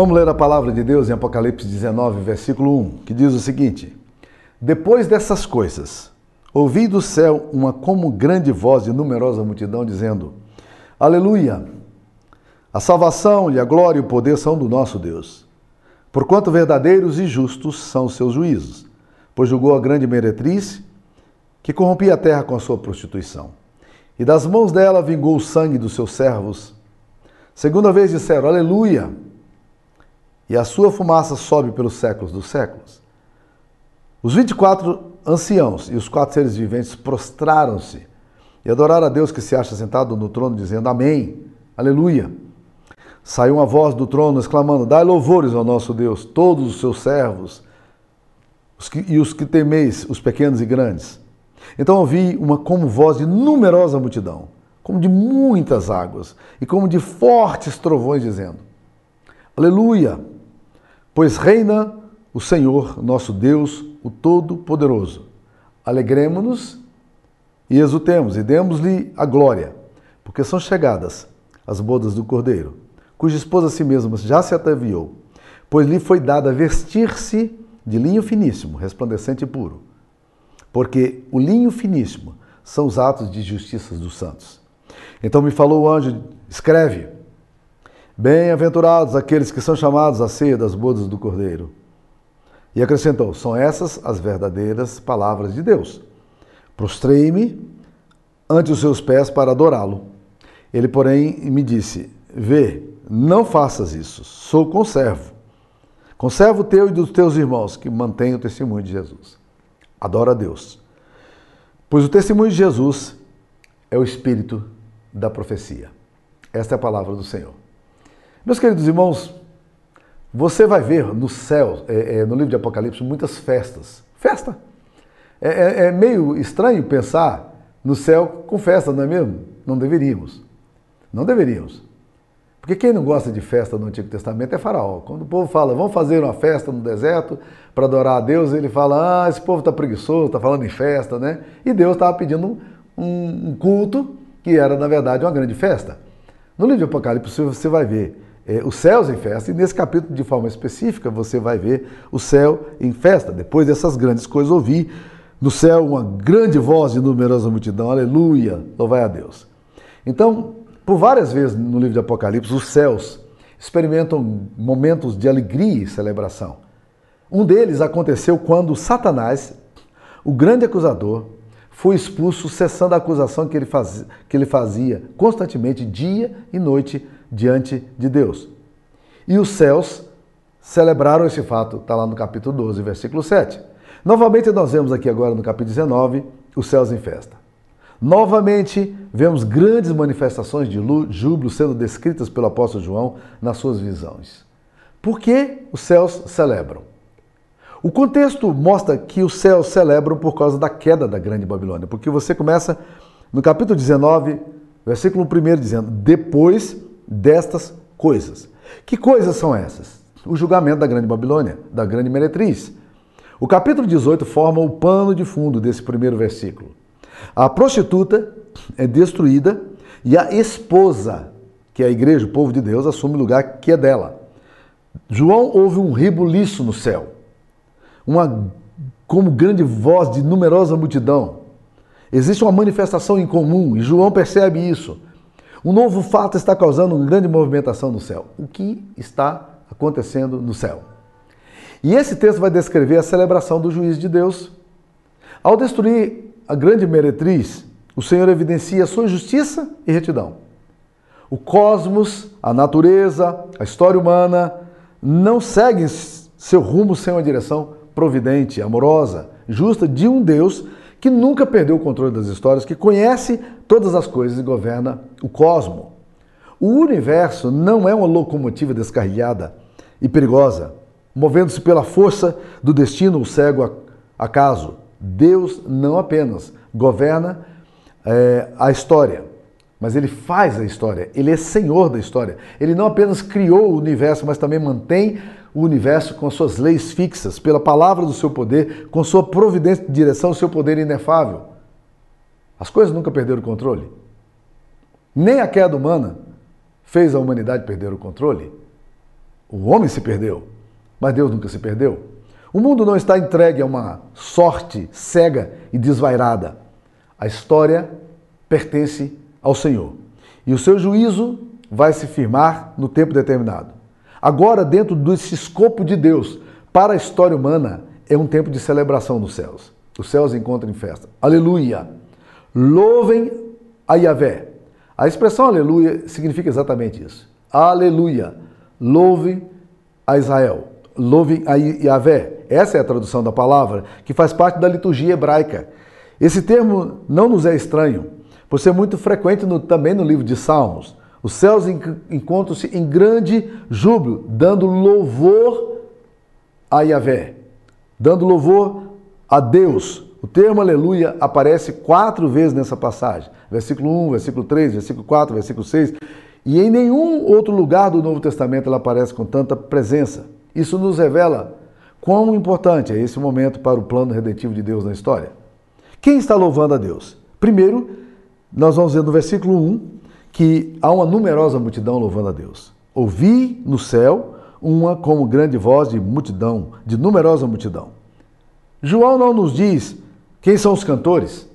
Vamos ler a palavra de Deus em Apocalipse 19, versículo 1, que diz o seguinte: Depois dessas coisas, ouvi do céu uma como grande voz de numerosa multidão dizendo: Aleluia! A salvação e a glória e o poder são do nosso Deus. Porquanto verdadeiros e justos são os seus juízos, pois julgou a grande meretriz que corrompia a terra com a sua prostituição. E das mãos dela vingou o sangue dos seus servos. Segunda vez disseram: Aleluia! E a sua fumaça sobe pelos séculos dos séculos. Os 24 anciãos e os quatro seres viventes prostraram-se e adoraram a Deus que se acha sentado no trono, dizendo: Amém, Aleluia. Saiu uma voz do trono exclamando: Dai louvores ao nosso Deus, todos os seus servos, os que, e os que temeis, os pequenos e grandes. Então ouvi uma como voz de numerosa multidão, como de muitas águas, e como de fortes trovões, dizendo: Aleluia! Pois reina o Senhor, nosso Deus, o Todo-Poderoso. Alegremos-nos e exultemos e demos-lhe a glória, porque são chegadas as bodas do Cordeiro cuja esposa a si mesma já se ataviou, pois lhe foi dada vestir-se de linho finíssimo, resplandecente e puro. Porque o linho finíssimo são os atos de justiça dos santos. Então me falou o anjo: escreve, bem-aventurados aqueles que são chamados a ceia das bodas do Cordeiro. E acrescentou: são essas as verdadeiras palavras de Deus. Prostrei-me ante os seus pés para adorá-lo. Ele, porém, me disse: Vê, não faças isso. Sou conservo. Conservo teu e dos teus irmãos que mantêm o testemunho de Jesus. Adora a Deus. Pois o testemunho de Jesus é o espírito da profecia. Esta é a palavra do Senhor. Meus queridos irmãos, você vai ver no céu, é, é, no livro de Apocalipse, muitas festas. Festa! É, é, é meio estranho pensar no céu com festa, não é mesmo? Não deveríamos. Não deveríamos. Porque quem não gosta de festa no Antigo Testamento é Faraó. Quando o povo fala, vamos fazer uma festa no deserto para adorar a Deus, ele fala, ah, esse povo está preguiçoso, está falando em festa, né? E Deus estava pedindo um, um, culto que era, na verdade, uma grande festa. No livro de Apocalipse você vai ver é, os céus em festa, e nesse capítulo, de forma específica, você vai ver o céu em festa. Depois dessas grandes coisas, ouvi no céu uma grande voz de numerosa multidão, aleluia, louvai a Deus. Então, por várias vezes no livro de Apocalipse, os céus experimentam momentos de alegria e celebração. Um deles aconteceu quando Satanás, o grande acusador, foi expulso, cessando a acusação que ele, fazia, que ele fazia constantemente, dia e noite, diante de Deus. E os céus celebraram esse fato, está lá no capítulo 12, versículo 7. Novamente, nós vemos aqui agora no capítulo 19, os céus em festa. Novamente, vemos grandes manifestações de júbilo sendo descritas pelo apóstolo João nas suas visões. Por que os céus celebram? O contexto mostra que os céus celebram por causa da queda da grande Babilônia, porque você começa no capítulo 19, versículo 1, dizendo: Depois destas coisas. Que coisas são essas? O julgamento da grande Babilônia, da grande meretriz. O capítulo 18 forma o pano de fundo desse primeiro versículo. A prostituta é destruída e a esposa, que é a igreja, o povo de Deus, assume o lugar que é dela. João ouve um ribuliço no céu, uma como grande voz de numerosa multidão. Existe uma manifestação em comum e João percebe isso. Um novo fato está causando uma grande movimentação no céu. O que está acontecendo no céu? E esse texto vai descrever a celebração do juízo de Deus. Ao destruir a grande meretriz, o Senhor evidencia a sua justiça e retidão. O cosmos, a natureza, a história humana não seguem seu rumo sem uma direção providente, amorosa, justa de um Deus que nunca perdeu o controle das histórias, que conhece todas as coisas e governa o cosmo. O universo não é uma locomotiva descarrilhada e perigosa, movendo-se pela força do destino ou cego acaso. Deus não apenas governa é, a história, mas ele faz a história, ele é senhor da história. Ele não apenas criou o universo, mas também mantém o universo com suas leis fixas, pela palavra do seu poder, com sua providência de direção, seu poder inefável. As coisas nunca perderam o controle. Nem a queda humana fez a humanidade perder o controle. O homem se perdeu, mas Deus nunca se perdeu. O mundo não está entregue a uma sorte cega e desvairada. A história pertence ao Senhor. E o seu juízo vai se firmar no tempo determinado. Agora, dentro desse escopo de Deus para a história humana, é um tempo de celebração nos céus. Os céus encontram em festa. Aleluia! Louvem a Yahvé. A expressão aleluia significa exatamente isso. Aleluia! Louve a Israel. Louve a Yahvé. Essa é a tradução da palavra, que faz parte da liturgia hebraica. Esse termo não nos é estranho, por ser muito frequente no, também no livro de Salmos. Os céus encontram-se em grande júbilo, dando louvor a Yahvé, dando louvor a Deus. O termo aleluia aparece quatro vezes nessa passagem: versículo 1, versículo 3, versículo 4, versículo 6. E em nenhum outro lugar do Novo Testamento ela aparece com tanta presença. Isso nos revela quão importante é esse momento para o plano redentivo de Deus na história. Quem está louvando a Deus? Primeiro, nós vamos ver no versículo 1 que há uma numerosa multidão louvando a Deus. Ouvi no céu uma como grande voz de multidão, de numerosa multidão. João não nos diz quem são os cantores,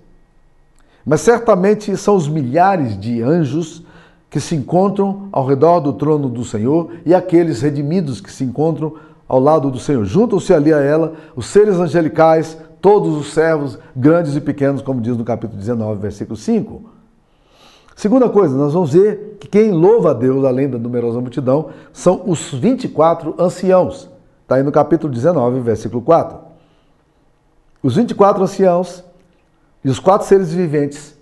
mas certamente são os milhares de anjos que se encontram ao redor do trono do Senhor e aqueles redimidos que se encontram ao lado do Senhor. Juntam-se ali a ela os seres angelicais, todos os servos, grandes e pequenos, como diz no capítulo 19, versículo 5. Segunda coisa, nós vamos ver que quem louva a Deus, além da numerosa multidão, são os 24 anciãos. Está aí no capítulo 19, versículo 4. Os 24 anciãos e os quatro seres viventes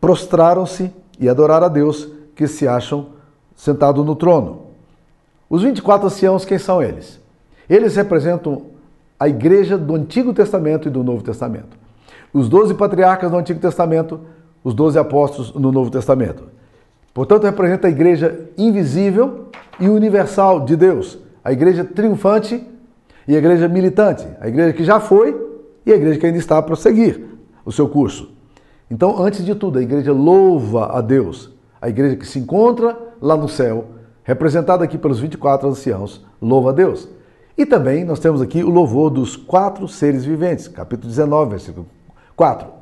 prostraram-se e adoraram a Deus, que se acham sentados no trono. Os 24 anciãos, quem são eles? Eles representam a igreja do Antigo Testamento e do Novo Testamento. Os 12 patriarcas do Antigo Testamento, os 12 apóstolos no Novo Testamento. Portanto, representa a igreja invisível e universal de Deus, a igreja triunfante e a igreja militante, a igreja que já foi e a igreja que ainda está a prosseguir o seu curso. Então, antes de tudo, a igreja louva a Deus, a igreja que se encontra lá no céu, representada aqui pelos 24 anciãos, louva a Deus. E também nós temos aqui o louvor dos quatro seres viventes, capítulo 19, versículo 4.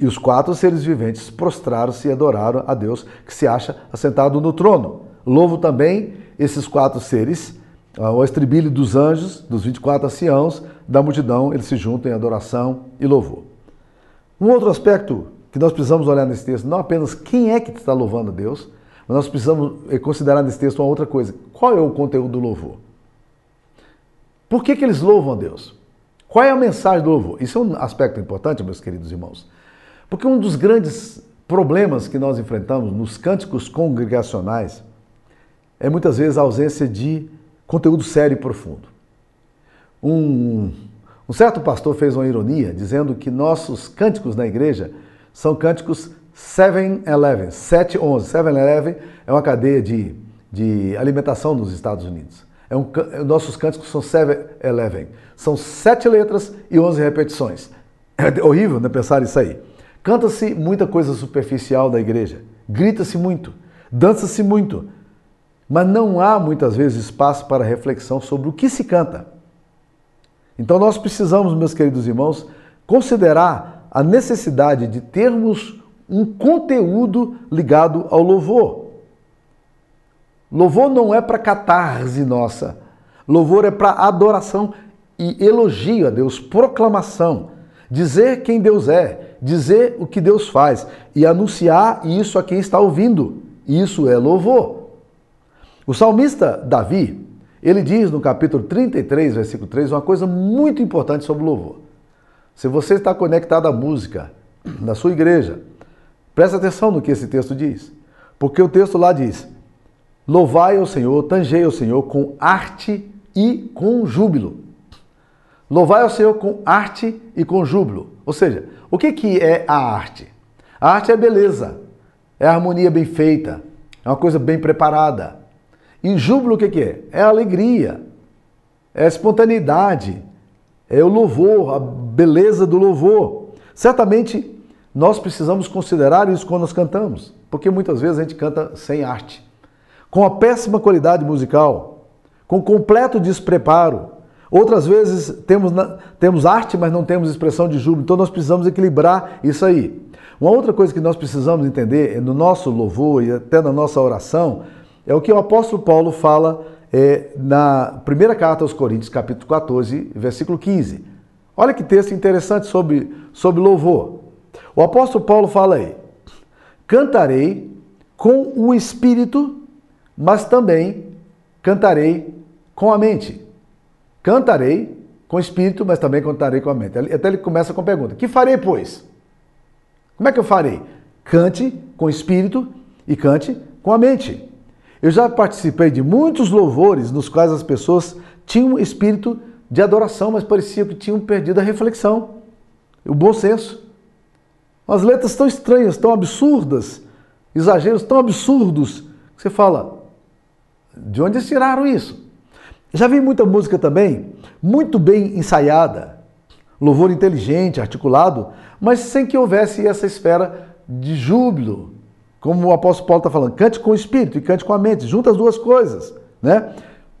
E os quatro seres viventes prostraram-se e adoraram a Deus que se acha assentado no trono. Louvo também esses quatro seres, ah, o estribilho dos anjos, dos 24 anciãos, da multidão, eles se juntam em adoração e louvor. Um outro aspecto que nós precisamos olhar nesse texto, não apenas quem é que está louvando a Deus, mas nós precisamos eh, considerar nesse texto uma outra coisa. Qual é o conteúdo do louvor? Por que, que eles louvam a Deus? Qual é a mensagem do louvor? Isso é um aspecto importante, meus queridos irmãos. Porque um dos grandes problemas que nós enfrentamos nos cânticos congregacionais é muitas vezes a ausência de conteúdo sério e profundo. Um, um certo pastor fez uma ironia dizendo que nossos cânticos na igreja são cânticos 7-Eleven, 7-11. 7-Eleven é uma cadeia de, de alimentação nos Estados Unidos. É um, nossos cânticos são 7-Eleven. São sete letras e 11 repetições. É horrível né, pensar isso aí. Canta-se muita coisa superficial da igreja. Grita-se muito. Dança-se muito. Mas não há muitas vezes espaço para reflexão sobre o que se canta. Então nós precisamos, meus queridos irmãos, considerar a necessidade de termos um conteúdo ligado ao louvor. Louvor não é para catarse nossa. Louvor é para adoração e elogio a Deus, proclamação. Dizer quem Deus é, dizer o que Deus faz e anunciar isso a quem está ouvindo. Isso é louvor. O salmista Davi, ele diz no capítulo 33, versículo 3, uma coisa muito importante sobre louvor. Se você está conectado à música na sua igreja, preste atenção no que esse texto diz. Porque o texto lá diz: Louvai ao Senhor, tangei ao Senhor com arte e com júbilo. Louvai ao Senhor com arte e com júbilo. Ou seja, o que, que é a arte? A arte é beleza, é harmonia bem feita, é uma coisa bem preparada. E júbilo o que, que é? É alegria, é espontaneidade, é o louvor, a beleza do louvor. Certamente nós precisamos considerar isso quando nós cantamos, porque muitas vezes a gente canta sem arte com a péssima qualidade musical, com completo despreparo. Outras vezes temos, temos arte, mas não temos expressão de júbilo, então nós precisamos equilibrar isso aí. Uma outra coisa que nós precisamos entender é no nosso louvor e até na nossa oração é o que o apóstolo Paulo fala é, na primeira carta aos Coríntios, capítulo 14, versículo 15. Olha que texto interessante sobre, sobre louvor. O apóstolo Paulo fala aí: Cantarei com o espírito, mas também cantarei com a mente. Cantarei com o espírito, mas também cantarei com a mente. Até ele começa com a pergunta: Que farei, pois? Como é que eu farei? Cante com o espírito e cante com a mente. Eu já participei de muitos louvores nos quais as pessoas tinham espírito de adoração, mas parecia que tinham perdido a reflexão, o bom senso. As letras tão estranhas, tão absurdas, exageros tão absurdos, que você fala, de onde eles tiraram isso? Já vi muita música também, muito bem ensaiada, louvor inteligente, articulado, mas sem que houvesse essa esfera de júbilo, como o apóstolo Paulo está falando, cante com o espírito e cante com a mente, junta as duas coisas, né?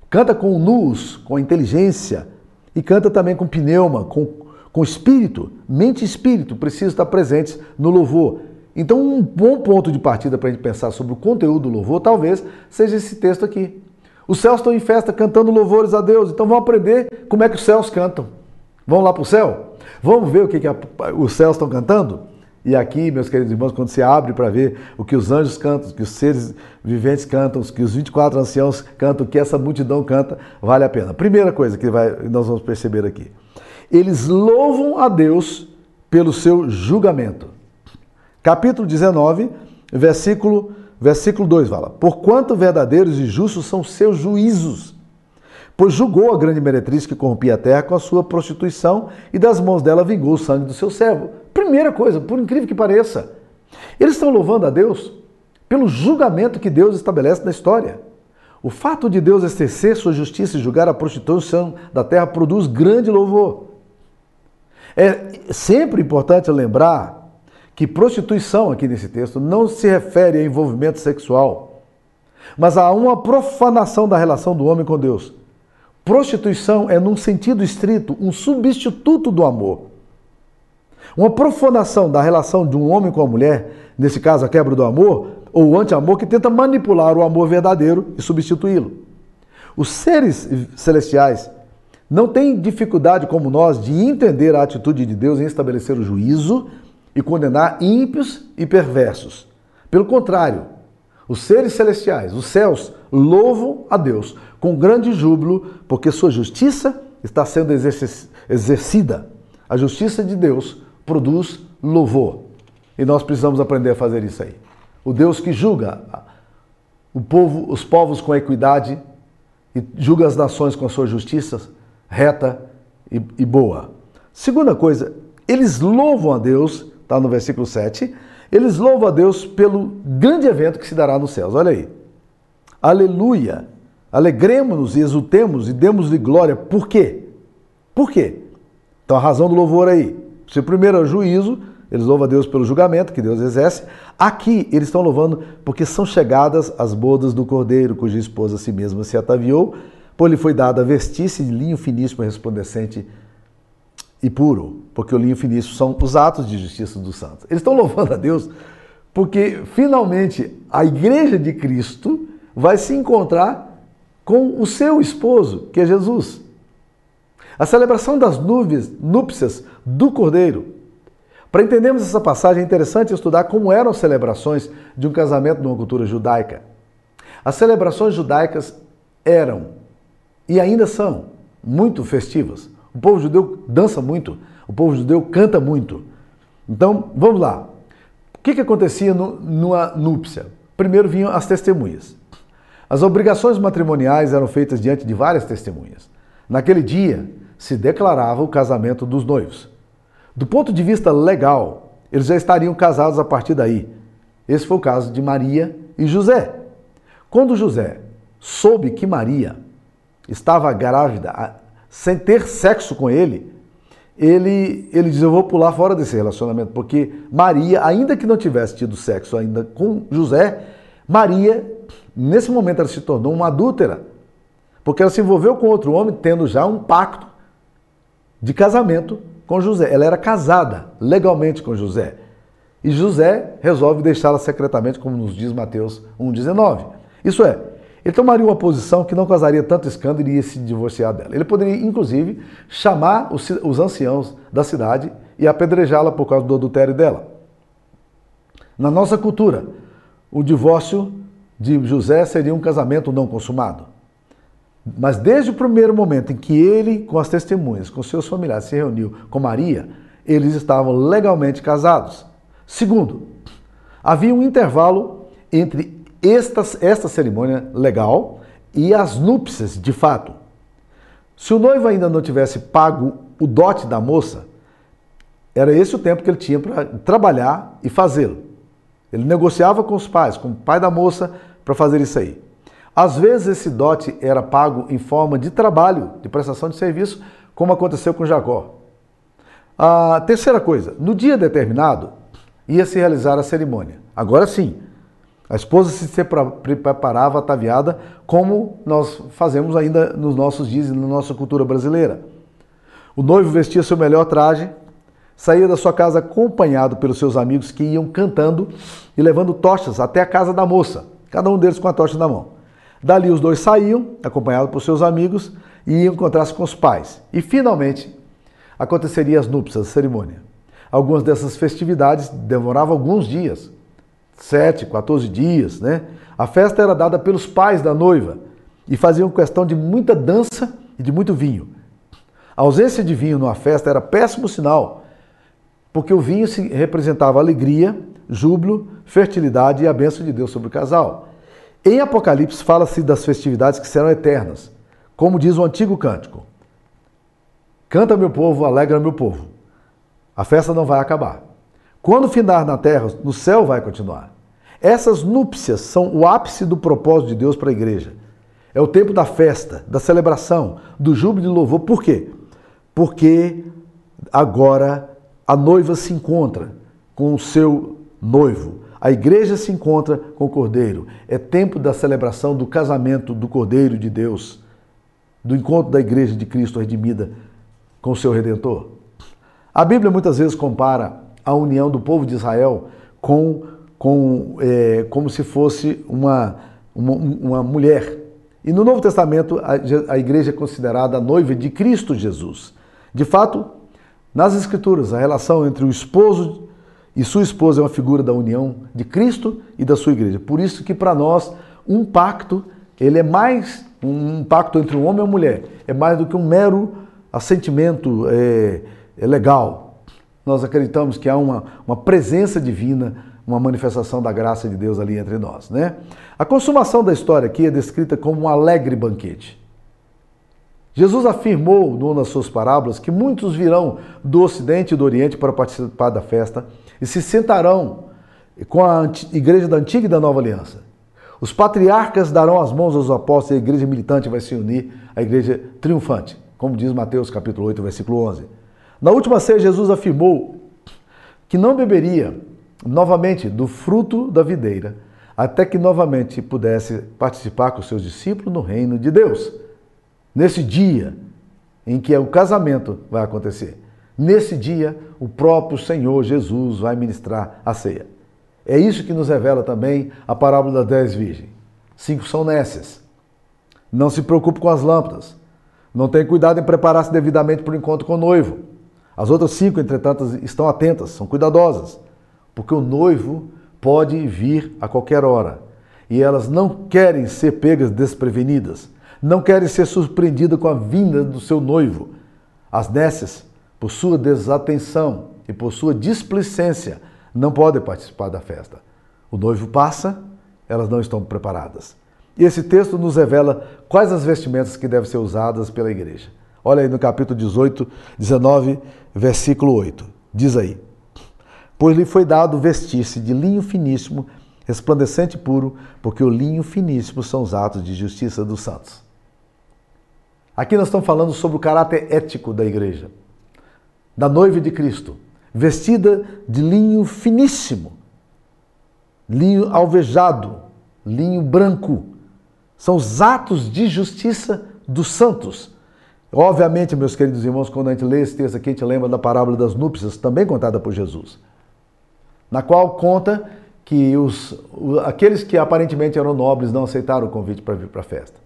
Canta com nus, com inteligência, e canta também com pneuma, com, com espírito, mente e espírito precisam estar presentes no louvor. Então, um bom ponto de partida para a gente pensar sobre o conteúdo do louvor talvez seja esse texto aqui. Os céus estão em festa cantando louvores a Deus, então vamos aprender como é que os céus cantam. Vamos lá para o céu? Vamos ver o que, que a, os céus estão cantando? E aqui, meus queridos irmãos, quando você abre para ver o que os anjos cantam, o que os seres viventes cantam, o que os 24 anciãos cantam, o que essa multidão canta, vale a pena. Primeira coisa que vai, nós vamos perceber aqui. Eles louvam a Deus pelo seu julgamento. Capítulo 19, versículo, versículo 2 fala: Porquanto verdadeiros e justos são seus juízos pois julgou a grande meretriz que corrompia a terra com a sua prostituição e das mãos dela vingou o sangue do seu servo. Primeira coisa, por incrível que pareça, eles estão louvando a Deus pelo julgamento que Deus estabelece na história. O fato de Deus exercer sua justiça e julgar a prostituição da terra produz grande louvor. É sempre importante lembrar que prostituição, aqui nesse texto, não se refere a envolvimento sexual, mas a uma profanação da relação do homem com Deus. Prostituição é, num sentido estrito, um substituto do amor. Uma profanação da relação de um homem com a mulher, nesse caso a quebra do amor, ou anti-amor, que tenta manipular o amor verdadeiro e substituí-lo. Os seres celestiais não têm dificuldade, como nós, de entender a atitude de Deus em estabelecer o juízo e condenar ímpios e perversos. Pelo contrário, os seres celestiais, os céus, louvam a Deus com grande júbilo, porque sua justiça está sendo exercida. A justiça de Deus produz louvor. E nós precisamos aprender a fazer isso aí. O Deus que julga povo, os povos com equidade e julga as nações com a sua justiça reta e, e boa. Segunda coisa, eles louvam a Deus, está no versículo 7, eles louvam a Deus pelo grande evento que se dará nos céus. Olha aí. Aleluia! Alegremos-nos e exultemos e demos-lhe glória. Por quê? Por quê? Então a razão do louvor aí. Se primeiro é o juízo, eles louvam a Deus pelo julgamento que Deus exerce. Aqui eles estão louvando porque são chegadas as bodas do cordeiro, cuja esposa a si mesma se ataviou, por lhe foi dada vestir-se de linho finíssimo, resplandecente e puro, porque o linho finíssimo são os atos de justiça dos santos. Eles estão louvando a Deus porque finalmente a igreja de Cristo vai se encontrar com o seu esposo, que é Jesus. A celebração das nuvens, núpcias do Cordeiro. Para entendermos essa passagem, é interessante estudar como eram as celebrações de um casamento numa cultura judaica. As celebrações judaicas eram e ainda são muito festivas. O povo judeu dança muito, o povo judeu canta muito. Então, vamos lá. O que, que acontecia no, numa núpcia? Primeiro vinham as testemunhas. As obrigações matrimoniais eram feitas diante de várias testemunhas. Naquele dia, se declarava o casamento dos noivos. Do ponto de vista legal, eles já estariam casados a partir daí. Esse foi o caso de Maria e José. Quando José soube que Maria estava grávida, sem ter sexo com ele, ele, ele diz: Eu vou pular fora desse relacionamento, porque Maria, ainda que não tivesse tido sexo ainda com José, Maria, nesse momento, ela se tornou uma adúltera. Porque ela se envolveu com outro homem, tendo já um pacto de casamento com José. Ela era casada legalmente com José. E José resolve deixá-la secretamente, como nos diz Mateus 1,19. Isso é, ele tomaria uma posição que não causaria tanto escândalo e iria se divorciar dela. Ele poderia, inclusive, chamar os, os anciãos da cidade e apedrejá-la por causa do adultério dela. Na nossa cultura, o divórcio de José seria um casamento não consumado. Mas desde o primeiro momento em que ele, com as testemunhas, com seus familiares, se reuniu com Maria, eles estavam legalmente casados. Segundo, havia um intervalo entre esta, esta cerimônia legal e as núpcias de fato. Se o noivo ainda não tivesse pago o dote da moça, era esse o tempo que ele tinha para trabalhar e fazê-lo. Ele negociava com os pais, com o pai da moça, para fazer isso aí. Às vezes esse dote era pago em forma de trabalho, de prestação de serviço, como aconteceu com Jacó. A terceira coisa, no dia determinado ia se realizar a cerimônia. Agora sim, a esposa se preparava ataviada como nós fazemos ainda nos nossos dias e na nossa cultura brasileira. O noivo vestia seu melhor traje, saía da sua casa acompanhado pelos seus amigos que iam cantando e levando tochas até a casa da moça, cada um deles com a tocha na mão. Dali os dois saíam, acompanhados por seus amigos, e iam encontrar-se com os pais. E finalmente aconteceria as núpcias, a cerimônia. Algumas dessas festividades demoravam alguns dias, sete, 14 dias, né? A festa era dada pelos pais da noiva e faziam questão de muita dança e de muito vinho. A ausência de vinho numa festa era péssimo sinal, porque o vinho representava alegria, júbilo, fertilidade e a bênção de Deus sobre o casal. Em Apocalipse fala-se das festividades que serão eternas, como diz o antigo cântico. Canta meu povo, alegra meu povo. A festa não vai acabar. Quando findar na terra, no céu vai continuar. Essas núpcias são o ápice do propósito de Deus para a igreja. É o tempo da festa, da celebração, do júbilo e louvor. Por quê? Porque agora a noiva se encontra com o seu noivo. A igreja se encontra com o Cordeiro. É tempo da celebração do casamento do Cordeiro de Deus, do encontro da igreja de Cristo redimida com o seu Redentor. A Bíblia muitas vezes compara a união do povo de Israel com, com é, como se fosse uma, uma, uma, mulher. E no Novo Testamento, a, a igreja é considerada a noiva de Cristo Jesus. De fato, nas Escrituras, a relação entre o esposo e sua esposa é uma figura da união de Cristo e da sua igreja. Por isso que para nós um pacto, ele é mais um pacto entre um homem e uma mulher, é mais do que um mero assentimento é, é legal. Nós acreditamos que há uma, uma presença divina, uma manifestação da graça de Deus ali entre nós. Né? A consumação da história aqui é descrita como um alegre banquete. Jesus afirmou numa das suas parábolas que muitos virão do Ocidente e do Oriente para participar da festa e se sentarão com a igreja da antiga e da nova aliança. Os patriarcas darão as mãos aos apóstolos e a igreja militante vai se unir à igreja triunfante, como diz Mateus capítulo 8, versículo 11. Na última ceia, Jesus afirmou que não beberia novamente do fruto da videira, até que novamente pudesse participar com seus discípulos no reino de Deus nesse dia em que o casamento vai acontecer. Nesse dia, o próprio Senhor Jesus vai ministrar a ceia. É isso que nos revela também a parábola das dez virgens. Cinco são nécias. Não se preocupe com as lâmpadas. Não tem cuidado em preparar-se devidamente para o encontro com o noivo. As outras cinco, entretanto, estão atentas, são cuidadosas, porque o noivo pode vir a qualquer hora e elas não querem ser pegas desprevenidas não querem ser surpreendidas com a vinda do seu noivo. As nécias, por sua desatenção e por sua displicência, não podem participar da festa. O noivo passa, elas não estão preparadas. E esse texto nos revela quais as vestimentas que devem ser usadas pela igreja. Olha aí no capítulo 18, 19, versículo 8. Diz aí: Pois lhe foi dado vestir-se de linho finíssimo, resplandecente e puro, porque o linho finíssimo são os atos de justiça dos santos. Aqui nós estamos falando sobre o caráter ético da igreja, da noiva de Cristo, vestida de linho finíssimo, linho alvejado, linho branco. São os atos de justiça dos santos. Obviamente, meus queridos irmãos, quando a gente lê esse texto aqui, a gente lembra da parábola das núpcias, também contada por Jesus, na qual conta que os, aqueles que aparentemente eram nobres não aceitaram o convite para vir para a festa.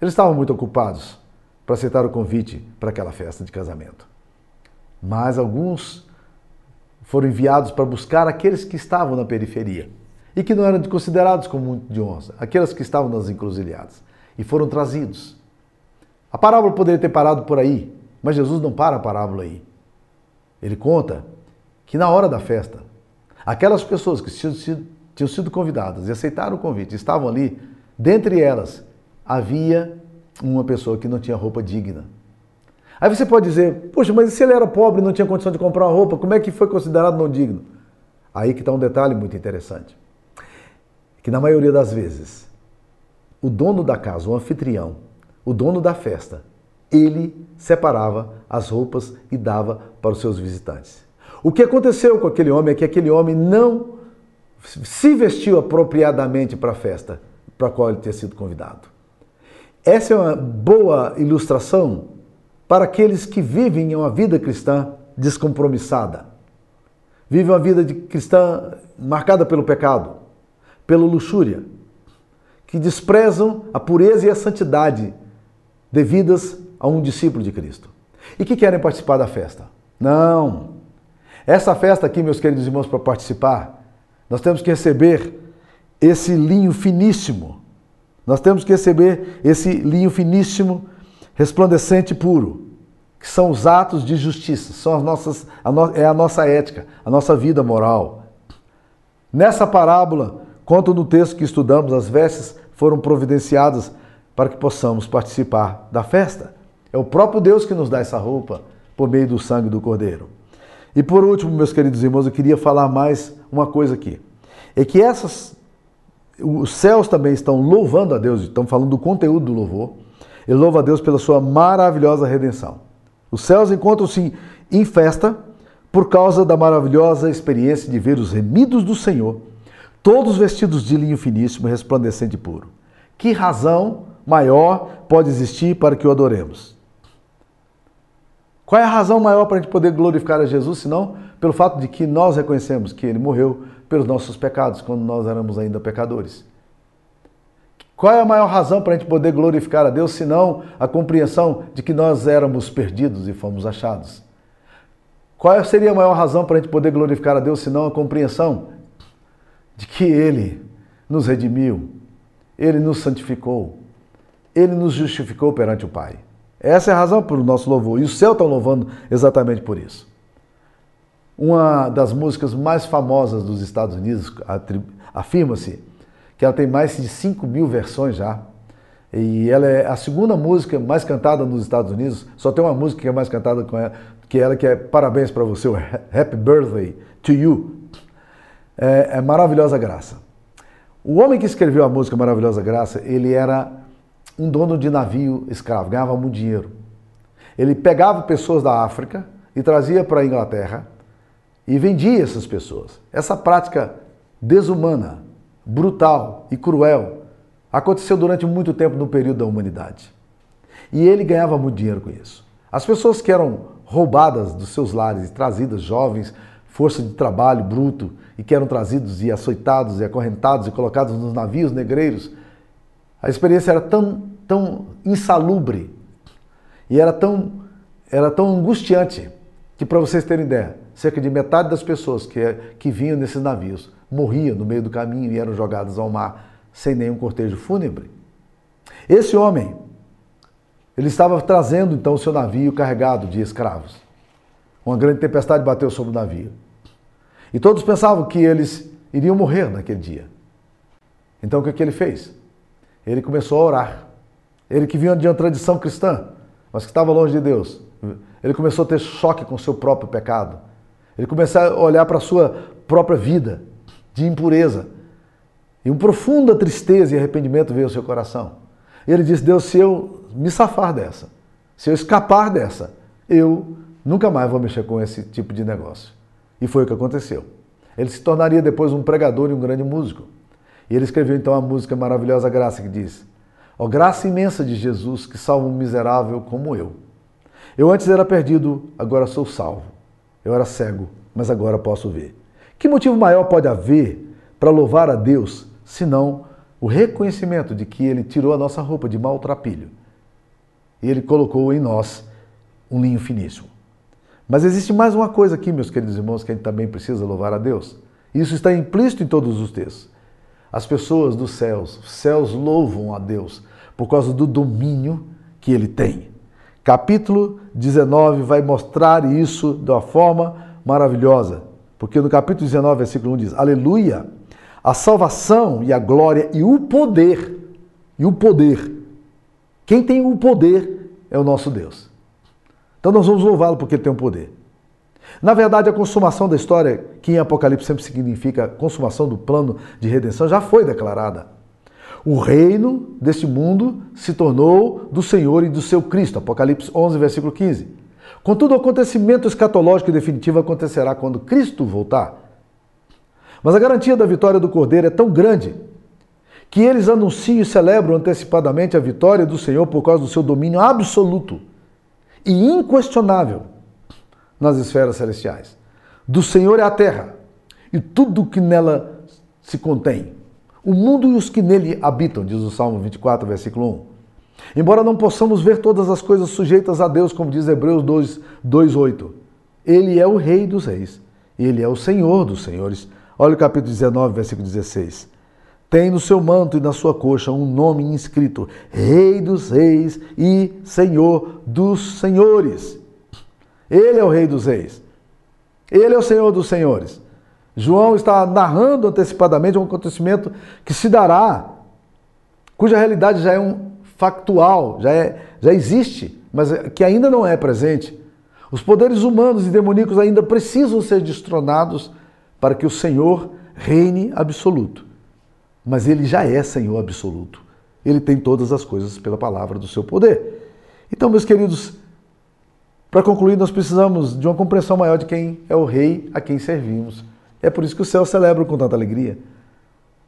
Eles estavam muito ocupados para aceitar o convite para aquela festa de casamento. Mas alguns foram enviados para buscar aqueles que estavam na periferia e que não eram considerados como muito de honra, aqueles que estavam nas encruzilhadas, e foram trazidos. A parábola poderia ter parado por aí, mas Jesus não para a parábola aí. Ele conta que na hora da festa, aquelas pessoas que tinham sido, convidadas e aceitaram o convite, estavam ali, dentre elas havia uma pessoa que não tinha roupa digna. Aí você pode dizer, poxa, mas se ele era pobre e não tinha condição de comprar uma roupa, como é que foi considerado não digno? Aí que está um detalhe muito interessante. Que na maioria das vezes, o dono da casa, o anfitrião, o dono da festa, ele separava as roupas e dava para os seus visitantes. O que aconteceu com aquele homem é que aquele homem não se vestiu apropriadamente para a festa para a qual ele tinha sido convidado. Essa é uma boa ilustração para aqueles que vivem uma vida cristã descompromissada. Vivem uma vida de cristã marcada pelo pecado, pela luxúria, que desprezam a pureza e a santidade devidas a um discípulo de Cristo e que querem participar da festa. Não. Essa festa aqui, meus queridos irmãos, para participar, nós temos que receber esse linho finíssimo. Nós temos que receber esse linho finíssimo, resplandecente e puro, que são os atos de justiça, são as nossas, a no, é a nossa ética, a nossa vida moral. Nessa parábola, conta no texto que estudamos, as vestes foram providenciadas para que possamos participar da festa. É o próprio Deus que nos dá essa roupa por meio do sangue do Cordeiro. E por último, meus queridos irmãos, eu queria falar mais uma coisa aqui. É que essas os céus também estão louvando a Deus, estão falando do conteúdo do louvor. Ele louva a Deus pela sua maravilhosa redenção. Os céus encontram-se em festa por causa da maravilhosa experiência de ver os remidos do Senhor, todos vestidos de linho finíssimo, resplandecente e puro. Que razão maior pode existir para que o adoremos? Qual é a razão maior para a gente poder glorificar a Jesus, senão pelo fato de que nós reconhecemos que ele morreu pelos nossos pecados, quando nós éramos ainda pecadores? Qual é a maior razão para a gente poder glorificar a Deus, senão a compreensão de que nós éramos perdidos e fomos achados? Qual seria a maior razão para a gente poder glorificar a Deus, senão a compreensão de que Ele nos redimiu, Ele nos santificou, ele nos justificou perante o Pai. Essa é a razão para o nosso louvor. E o céu está louvando exatamente por isso. Uma das músicas mais famosas dos Estados Unidos afirma-se que ela tem mais de 5 mil versões já. E ela é a segunda música mais cantada nos Estados Unidos. Só tem uma música que é mais cantada que ela, que é Parabéns para você, Happy Birthday to You. É, é Maravilhosa Graça. O homem que escreveu a música Maravilhosa Graça, ele era um dono de navio escravo, ganhava muito dinheiro. Ele pegava pessoas da África e trazia para a Inglaterra e vendia essas pessoas. Essa prática desumana, brutal e cruel aconteceu durante muito tempo no período da humanidade. E ele ganhava muito dinheiro com isso. As pessoas que eram roubadas dos seus lares e trazidas, jovens, força de trabalho bruto, e que eram trazidos e açoitados e acorrentados e colocados nos navios negreiros, a experiência era tão, tão insalubre e era tão, era tão angustiante que, para vocês terem ideia, cerca de metade das pessoas que, que vinham nesses navios morriam no meio do caminho e eram jogadas ao mar sem nenhum cortejo fúnebre. Esse homem, ele estava trazendo então o seu navio carregado de escravos. Uma grande tempestade bateu sobre o navio. E todos pensavam que eles iriam morrer naquele dia. Então o que, é que ele fez? Ele começou a orar. Ele que vinha de uma tradição cristã, mas que estava longe de Deus. Ele começou a ter choque com o seu próprio pecado. Ele começou a olhar para a sua própria vida de impureza. E uma profunda tristeza e arrependimento veio ao seu coração. E ele disse: Deus, se eu me safar dessa, se eu escapar dessa, eu nunca mais vou mexer com esse tipo de negócio. E foi o que aconteceu. Ele se tornaria depois um pregador e um grande músico. E ele escreveu então a música Maravilhosa Graça que diz: Ó graça imensa de Jesus que salva um miserável como eu. Eu antes era perdido, agora sou salvo. Eu era cego, mas agora posso ver. Que motivo maior pode haver para louvar a Deus senão o reconhecimento de que Ele tirou a nossa roupa de maltrapilho e Ele colocou em nós um linho finíssimo. Mas existe mais uma coisa aqui, meus queridos irmãos, que a gente também precisa louvar a Deus. Isso está implícito em todos os textos. As pessoas dos céus, céus louvam a Deus por causa do domínio que ele tem. Capítulo 19 vai mostrar isso de uma forma maravilhosa, porque no capítulo 19, versículo 1 diz: Aleluia! A salvação e a glória e o poder, e o poder. Quem tem o poder é o nosso Deus. Então nós vamos louvá-lo porque ele tem o poder. Na verdade, a consumação da história, que em Apocalipse sempre significa consumação do plano de redenção, já foi declarada. O reino deste mundo se tornou do Senhor e do seu Cristo. Apocalipse 11, versículo 15. Contudo, o acontecimento escatológico definitivo acontecerá quando Cristo voltar. Mas a garantia da vitória do Cordeiro é tão grande que eles anunciam e celebram antecipadamente a vitória do Senhor por causa do seu domínio absoluto e inquestionável nas esferas celestiais. Do Senhor é a terra e tudo que nela se contém. O mundo e os que nele habitam, diz o Salmo 24, versículo 1. Embora não possamos ver todas as coisas sujeitas a Deus, como diz Hebreus 2, 2 8. Ele é o Rei dos Reis, ele é o Senhor dos Senhores. Olha o capítulo 19, versículo 16 tem no seu manto e na sua coxa um nome inscrito: Rei dos Reis e Senhor dos Senhores. Ele é o Rei dos Reis. Ele é o Senhor dos Senhores. João está narrando antecipadamente um acontecimento que se dará, cuja realidade já é um factual, já, é, já existe, mas que ainda não é presente. Os poderes humanos e demoníacos ainda precisam ser destronados para que o Senhor reine absoluto mas ele já é Senhor absoluto. Ele tem todas as coisas pela palavra do seu poder. Então, meus queridos, para concluir, nós precisamos de uma compreensão maior de quem é o rei a quem servimos. É por isso que o céu celebra com tanta alegria.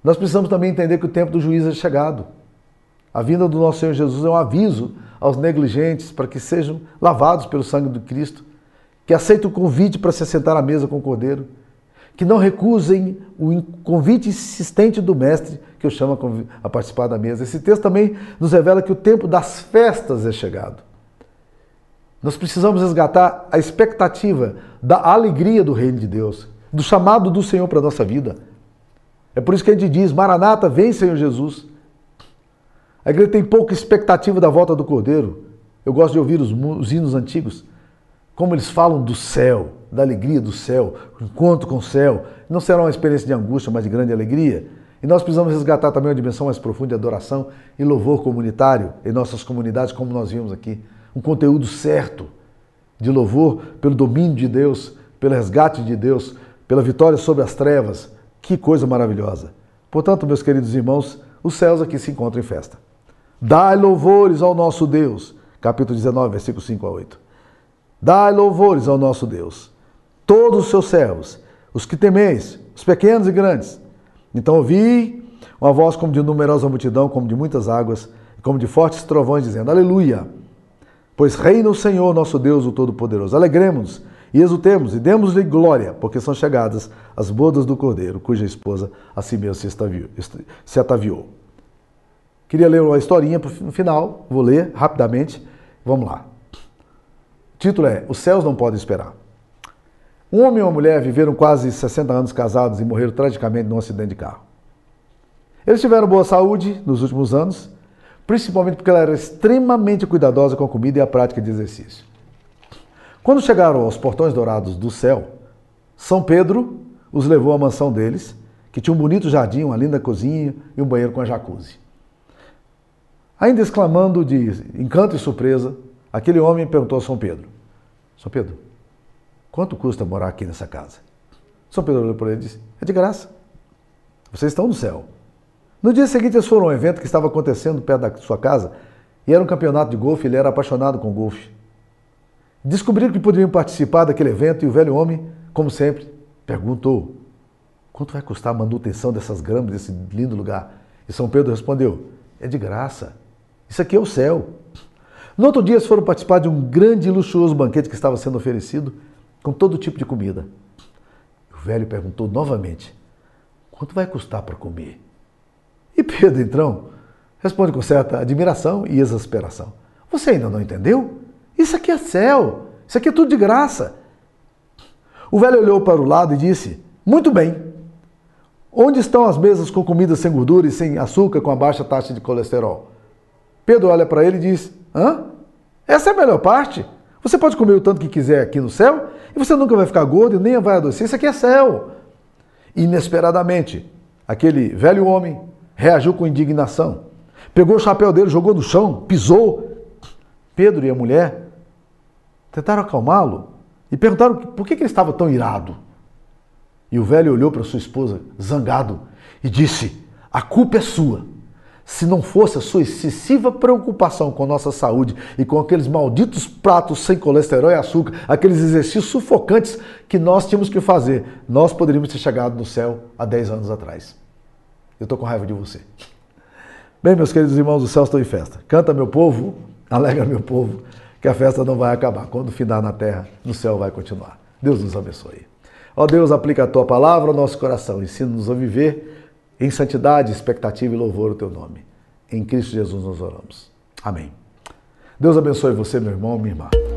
Nós precisamos também entender que o tempo do juízo é chegado. A vinda do nosso Senhor Jesus é um aviso aos negligentes para que sejam lavados pelo sangue do Cristo, que aceitem o convite para se assentar à mesa com o Cordeiro que não recusem o convite insistente do mestre que o chama a participar da mesa. Esse texto também nos revela que o tempo das festas é chegado. Nós precisamos resgatar a expectativa da alegria do reino de Deus, do chamado do Senhor para a nossa vida. É por isso que a gente diz: Maranata, vem, Senhor Jesus. A igreja tem pouca expectativa da volta do Cordeiro. Eu gosto de ouvir os, os hinos antigos como eles falam do céu, da alegria do céu, encontro com o céu. Não será uma experiência de angústia, mas de grande alegria. E nós precisamos resgatar também uma dimensão mais profunda de adoração e louvor comunitário em nossas comunidades, como nós vimos aqui. Um conteúdo certo de louvor pelo domínio de Deus, pelo resgate de Deus, pela vitória sobre as trevas. Que coisa maravilhosa. Portanto, meus queridos irmãos, os céus aqui se encontram em festa. Dai louvores ao nosso Deus. Capítulo 19, versículo 5 a 8. Dai louvores ao nosso Deus, todos os seus servos, os que temeis, os pequenos e grandes. Então ouvi uma voz como de numerosa multidão, como de muitas águas, como de fortes trovões, dizendo: Aleluia! Pois reina o Senhor, nosso Deus, o Todo-Poderoso. Alegremos e exultemos e demos-lhe glória, porque são chegadas as bodas do Cordeiro, cuja esposa a si mesmo se, estaviou, se ataviou. Queria ler uma historinha no final, vou ler rapidamente. Vamos lá. O título é Os céus não podem esperar. Um homem e uma mulher viveram quase 60 anos casados e morreram tragicamente num acidente de carro. Eles tiveram boa saúde nos últimos anos, principalmente porque ela era extremamente cuidadosa com a comida e a prática de exercício. Quando chegaram aos portões dourados do céu, São Pedro os levou à mansão deles, que tinha um bonito jardim, uma linda cozinha e um banheiro com a jacuzzi. Ainda exclamando de encanto e surpresa, Aquele homem perguntou a São Pedro: São Pedro, quanto custa morar aqui nessa casa? São Pedro olhou para ele e disse: É de graça. Vocês estão no céu. No dia seguinte, eles foram a um evento que estava acontecendo perto da sua casa e era um campeonato de golfe. Ele era apaixonado com golfe. Descobriram que poderiam participar daquele evento e o velho homem, como sempre, perguntou: Quanto vai custar a manutenção dessas gramas, desse lindo lugar? E São Pedro respondeu: É de graça. Isso aqui é o céu. No outro dia, eles foram participar de um grande e luxuoso banquete que estava sendo oferecido com todo tipo de comida. O velho perguntou novamente: quanto vai custar para comer? E Pedro, então, responde com certa admiração e exasperação: Você ainda não entendeu? Isso aqui é céu, isso aqui é tudo de graça. O velho olhou para o lado e disse: Muito bem. Onde estão as mesas com comida sem gordura e sem açúcar, com a baixa taxa de colesterol? Pedro olha para ele e diz: Hã? Essa é a melhor parte. Você pode comer o tanto que quiser aqui no céu e você nunca vai ficar gordo e nem vai adoecer. Isso aqui é céu. Inesperadamente, aquele velho homem reagiu com indignação. Pegou o chapéu dele, jogou no chão, pisou. Pedro e a mulher tentaram acalmá-lo e perguntaram por que ele estava tão irado. E o velho olhou para sua esposa, zangado, e disse: A culpa é sua. Se não fosse a sua excessiva preocupação com nossa saúde e com aqueles malditos pratos sem colesterol e açúcar, aqueles exercícios sufocantes que nós tínhamos que fazer, nós poderíamos ter chegado no céu há 10 anos atrás. Eu estou com raiva de você. Bem, meus queridos irmãos, o céu está em festa. Canta, meu povo, alegra, meu povo, que a festa não vai acabar. Quando findar na terra, no céu vai continuar. Deus nos abençoe. Ó Deus, aplica a tua palavra ao nosso coração, ensina-nos a viver em santidade, expectativa e louvor o teu nome. Em Cristo Jesus nós oramos. Amém. Deus abençoe você, meu irmão, minha irmã.